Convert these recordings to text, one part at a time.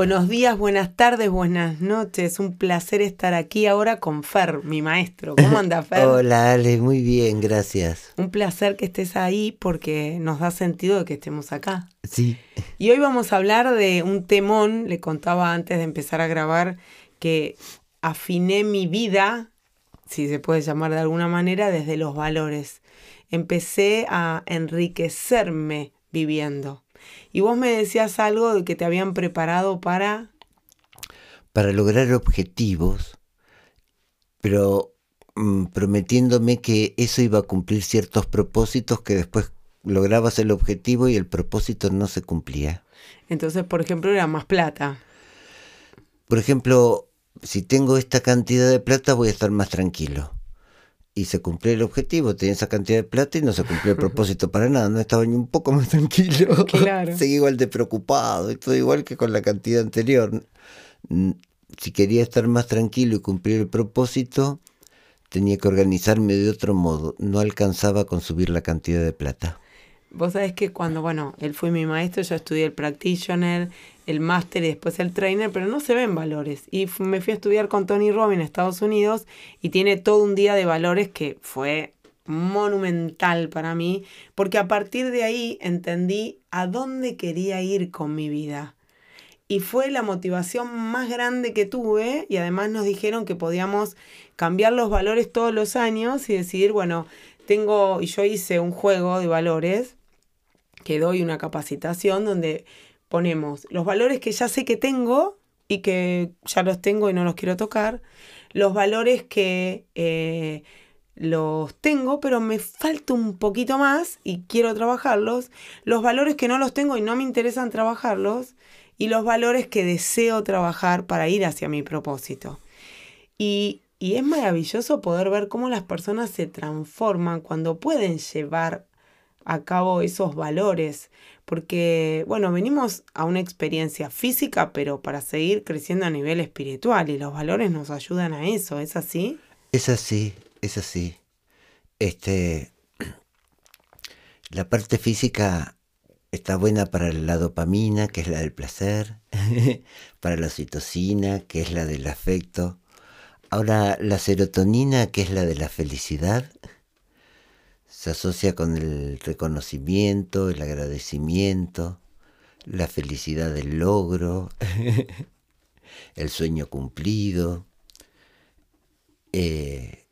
Buenos días, buenas tardes, buenas noches. Un placer estar aquí ahora con Fer, mi maestro. ¿Cómo anda Fer? Hola Ale, muy bien, gracias. Un placer que estés ahí porque nos da sentido de que estemos acá. Sí. Y hoy vamos a hablar de un temón, le contaba antes de empezar a grabar, que afiné mi vida, si se puede llamar de alguna manera, desde los valores. Empecé a enriquecerme viviendo. Y vos me decías algo de que te habían preparado para... Para lograr objetivos, pero mm, prometiéndome que eso iba a cumplir ciertos propósitos que después lograbas el objetivo y el propósito no se cumplía. Entonces, por ejemplo, era más plata. Por ejemplo, si tengo esta cantidad de plata voy a estar más tranquilo y se cumplió el objetivo, tenía esa cantidad de plata y no se cumplió el propósito para nada, no estaba ni un poco más tranquilo. Claro. Seguí igual de preocupado y todo igual que con la cantidad anterior. Si quería estar más tranquilo y cumplir el propósito, tenía que organizarme de otro modo, no alcanzaba con subir la cantidad de plata. Vos sabés que cuando, bueno, él fue mi maestro, yo estudié el practitioner, el máster y después el trainer, pero no se ven valores. Y me fui a estudiar con Tony Robbins en Estados Unidos y tiene todo un día de valores que fue monumental para mí, porque a partir de ahí entendí a dónde quería ir con mi vida. Y fue la motivación más grande que tuve y además nos dijeron que podíamos cambiar los valores todos los años y decidir, bueno, tengo, y yo hice un juego de valores que doy una capacitación donde ponemos los valores que ya sé que tengo y que ya los tengo y no los quiero tocar, los valores que eh, los tengo pero me falta un poquito más y quiero trabajarlos, los valores que no los tengo y no me interesan trabajarlos y los valores que deseo trabajar para ir hacia mi propósito. Y, y es maravilloso poder ver cómo las personas se transforman cuando pueden llevar a cabo esos valores, porque, bueno, venimos a una experiencia física, pero para seguir creciendo a nivel espiritual y los valores nos ayudan a eso, ¿es así? Es así, es así. Este, la parte física está buena para la dopamina, que es la del placer, para la oxitocina, que es la del afecto. Ahora, la serotonina, que es la de la felicidad, se asocia con el reconocimiento, el agradecimiento, la felicidad del logro, el sueño cumplido. Eh,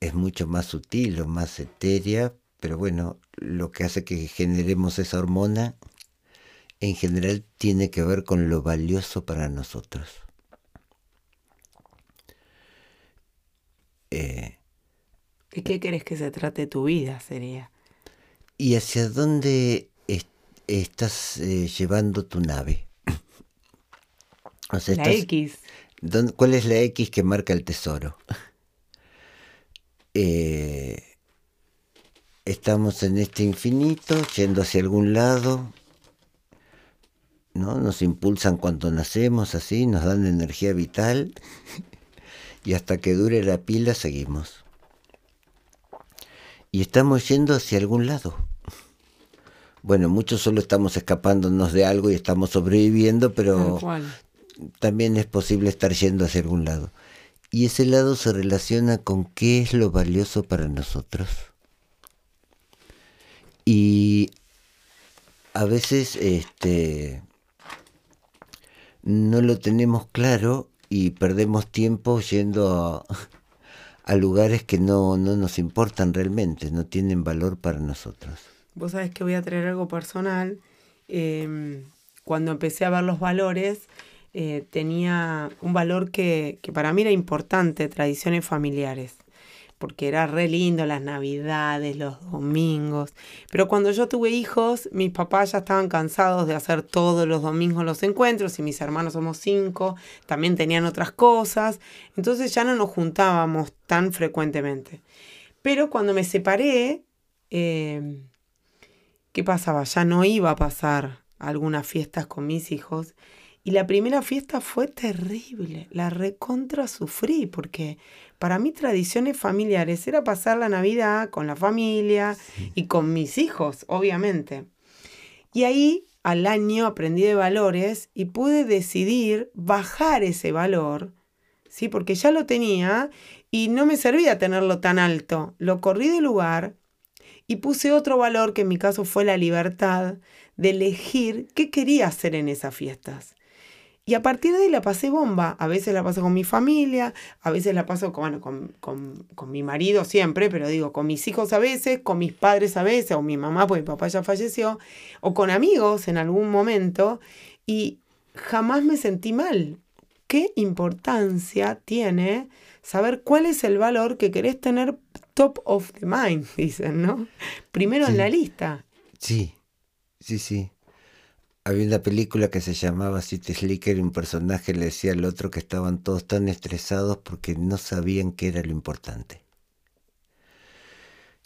es mucho más sutil o más etérea, pero bueno, lo que hace que generemos esa hormona en general tiene que ver con lo valioso para nosotros. Eh, ¿Y qué querés que se trate tu vida? Sería. ¿Y hacia dónde estás eh, llevando tu nave? la X. ¿Cuál es la X que marca el tesoro? Eh, estamos en este infinito, yendo hacia algún lado, ¿no? Nos impulsan cuando nacemos, así, nos dan energía vital, y hasta que dure la pila seguimos y estamos yendo hacia algún lado. Bueno, muchos solo estamos escapándonos de algo y estamos sobreviviendo, pero también es posible estar yendo hacia algún lado. Y ese lado se relaciona con qué es lo valioso para nosotros. Y a veces este no lo tenemos claro y perdemos tiempo yendo a, a lugares que no, no nos importan realmente, no tienen valor para nosotros. Vos sabés que voy a traer algo personal. Em, cuando empecé a ver los valores, eh, tenía un valor que, que, para mí era importante, tradiciones familiares. Porque era re lindo las navidades, los domingos. Pero cuando yo tuve hijos, mis papás ya estaban cansados de hacer todos los domingos los encuentros y mis hermanos somos cinco, también tenían otras cosas, entonces ya no nos juntábamos tan frecuentemente. Pero cuando me separé, eh, ¿qué pasaba? Ya no iba a pasar algunas fiestas con mis hijos. Y la primera fiesta fue terrible, la recontra sufrí, porque para mí tradiciones familiares era pasar la Navidad con la familia y con mis hijos, obviamente. Y ahí al año aprendí de valores y pude decidir bajar ese valor, ¿sí? porque ya lo tenía y no me servía tenerlo tan alto. Lo corrí de lugar y puse otro valor que en mi caso fue la libertad de elegir qué quería hacer en esas fiestas. Y a partir de ahí la pasé bomba. A veces la paso con mi familia, a veces la paso con, con, mi marido siempre, pero digo, con mis hijos a veces, con mis padres a veces, o mi mamá, porque mi papá ya falleció, o con amigos en algún momento. Y jamás me sentí mal. ¿Qué importancia tiene saber cuál es el valor que querés tener top of the mind, dicen, ¿no? Primero en la lista. Sí, sí, sí. Había una película que se llamaba City Slicker y un personaje le decía al otro que estaban todos tan estresados porque no sabían qué era lo importante.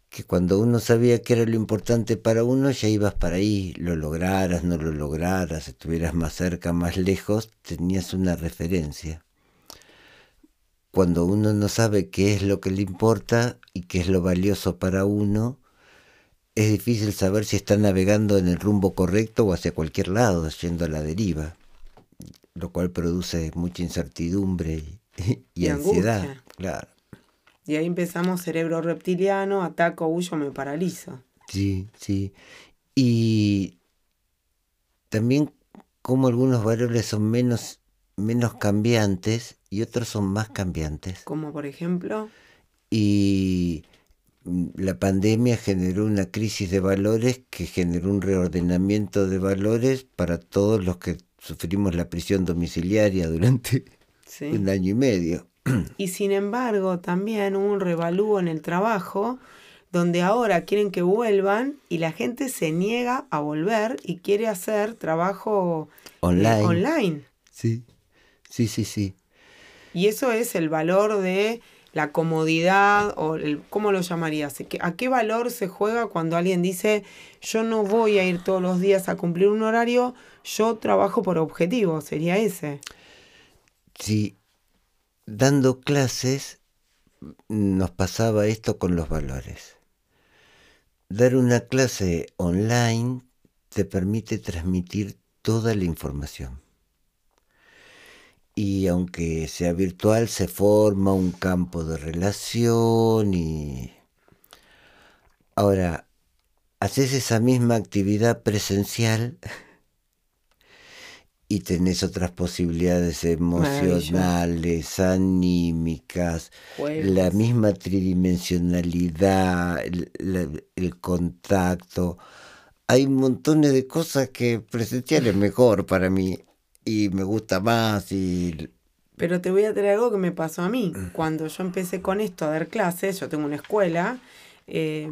Que cuando uno sabía qué era lo importante para uno, ya ibas para ahí, lo lograras, no lo lograras, estuvieras más cerca, más lejos, tenías una referencia. Cuando uno no sabe qué es lo que le importa y qué es lo valioso para uno, es difícil saber si está navegando en el rumbo correcto o hacia cualquier lado, yendo a la deriva, lo cual produce mucha incertidumbre y, ansiedad. Claro. Y ahí empezamos cerebro reptiliano, ataco, huyo, me paralizo. Sí, sí. Y también como algunos valores son menos, menos cambiantes y otros son más cambiantes. Como por ejemplo. Y la pandemia generó una crisis de valores que generó un reordenamiento de valores para todos los que sufrimos la prisión domiciliaria durante un año y medio. Y sin embargo, también hubo un revalúo en el trabajo, donde ahora quieren que vuelvan y la gente se niega a volver y quiere hacer trabajo eh, online. online. Sí, sí, sí, sí. Y eso es el valor de la comodidad o el, ¿cómo lo llamarías? ¿A qué valor se juega cuando alguien dice yo no voy a ir todos los días a cumplir un horario, yo trabajo por objetivo? ¿Sería ese? Sí, dando clases nos pasaba esto con los valores. Dar una clase online te permite transmitir toda la información y aunque sea virtual se forma un campo de relación y ahora haces esa misma actividad presencial y tenés otras posibilidades emocionales, anímicas, la misma tridimensionalidad, el, el, contacto. Hay montones de cosas que presencial es mejor para mí y me gusta más y... Pero te voy a traer algo que me pasó a mí. Cuando yo empecé con esto a dar clases, yo tengo una escuela, eh,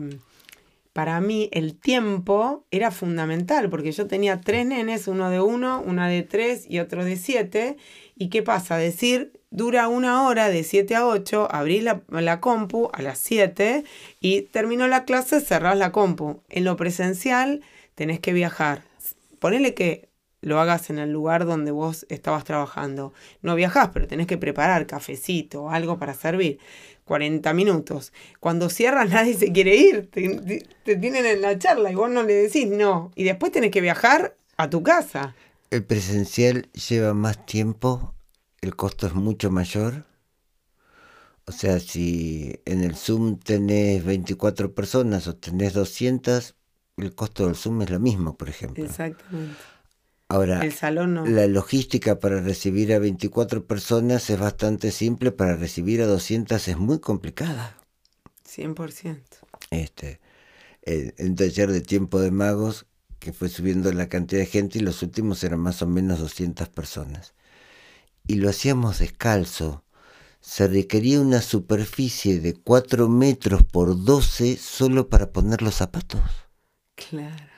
para mí el tiempo era fundamental, porque yo tenía tres nenes, uno de uno, una de tres y otro de siete. ¿Y qué pasa? Decir, dura una hora de siete a ocho, abrís la, la compu a las siete y terminó la clase, cerrás la compu. En lo presencial tenés que viajar. Ponele que lo hagas en el lugar donde vos estabas trabajando. No viajás, pero tenés que preparar cafecito o algo para servir. 40 minutos. Cuando cierras nadie se quiere ir. Te, te, tienen en la charla y vos no le decís no. Y después tenés que viajar a tu casa. El presencial lleva más tiempo, el costo es mucho mayor. O sea, si en el Zoom tenés 24 personas o tenés 200, el costo del Zoom es lo mismo, por ejemplo. Exactamente. Ahora, la logística para recibir a 24 personas es bastante simple, para recibir a 200 es muy complicada. 100%. Este, en taller de tiempo de magos que fue subiendo la cantidad de gente y los últimos eran más o menos 200 personas. Y lo hacíamos descalzo, se requería una superficie de 4 metros por 12 solo para poner los zapatos. Claro.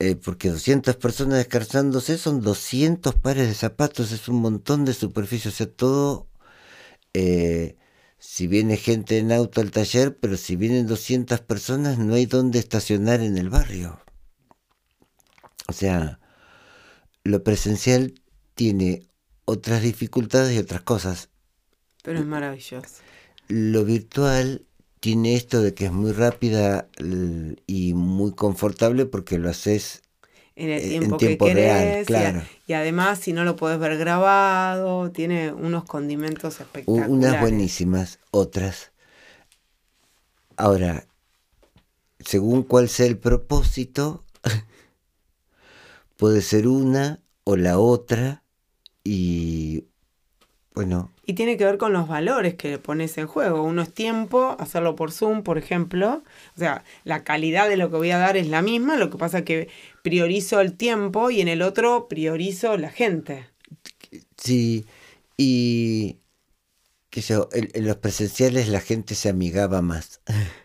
Eh, porque 200 personas descarzándose son 200 pares de zapatos, es un montón de superficie, o sea, todo, eh, si viene gente en auto al taller, pero si vienen 200 personas no hay dónde estacionar en el barrio. O sea, lo presencial tiene otras dificultades y otras cosas. Pero es maravilloso. Lo virtual tiene esto de que es muy rápida y muy confortable porque lo haces en el tiempo, que real, claro. Y, además, si no lo puedes ver grabado, tiene unos condimentos espectaculares. Unas buenísimas, otras. Ahora, según cuál sea el propósito, puede ser una o la otra y bueno. Y tiene que ver con los valores que pones en juego. Uno es tiempo, hacerlo por Zoom, por ejemplo. O sea, la calidad de lo que voy a dar es la misma, lo que pasa es que priorizo el tiempo y en el otro priorizo la gente. Sí, y que yo, en, los presenciales la gente se amigaba más.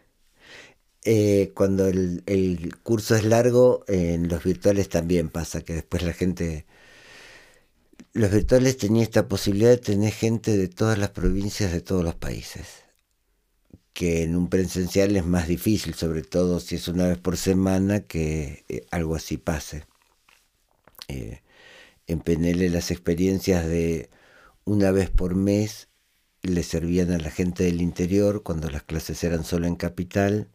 Eh, cuando el, el curso es largo, en los virtuales también pasa, que después la gente los virtuales tenían esta posibilidad de tener gente de todas las provincias de todos los países, que en un presencial es más difícil, sobre todo si es una vez por semana, que eh, algo así pase. Eh, en PNL las experiencias de una vez por mes le servían a la gente del interior cuando las clases eran solo en capital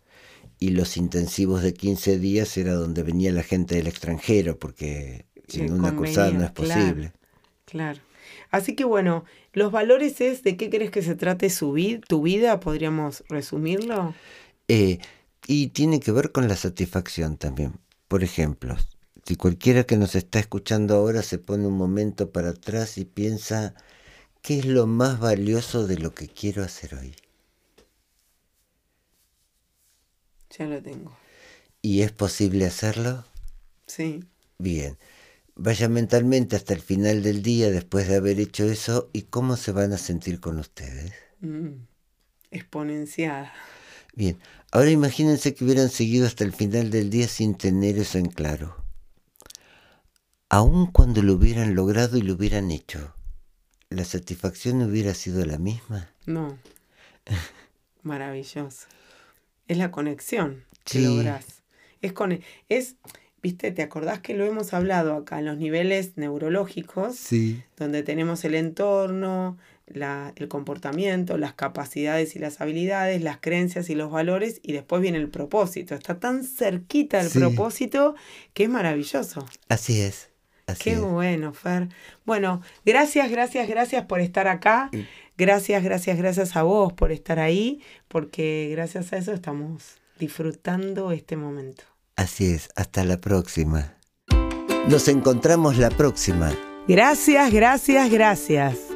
y los intensivos de 15 días era donde venía la gente del extranjero porque en una cursada no es posible. Claro. Así que bueno, los valores es de qué crees que se trate su tu vida, podríamos resumirlo. Eh, y tiene que ver con la satisfacción también. Por ejemplo, si cualquiera que nos está escuchando ahora se pone un momento para atrás y piensa, ¿qué es lo más valioso de lo que quiero hacer hoy? Ya lo tengo. ¿Y es posible hacerlo? Sí. Bien. Vaya mentalmente hasta el final del día después de haber hecho eso y cómo se van a sentir con ustedes. Mm, exponenciada. Bien, ahora imagínense que hubieran seguido hasta el final del día sin tener eso en claro. Aun cuando lo hubieran logrado y lo hubieran hecho, ¿la satisfacción hubiera sido la misma? No. Maravilloso. Es la conexión que logras. Es, con, es ¿Viste? ¿Te acordás que lo hemos hablado acá en los niveles neurológicos? Sí. Donde tenemos el entorno, la, el comportamiento, las capacidades y las habilidades, las creencias y los valores, y después viene el propósito. Está tan cerquita el propósito que es maravilloso. Así es. Qué bueno, Fer. Bueno, gracias, gracias, gracias por estar acá. Gracias, gracias, gracias a vos por estar ahí, porque gracias a eso estamos disfrutando este momento. Así es, hasta la próxima. Nos encontramos la próxima. Gracias, gracias, gracias.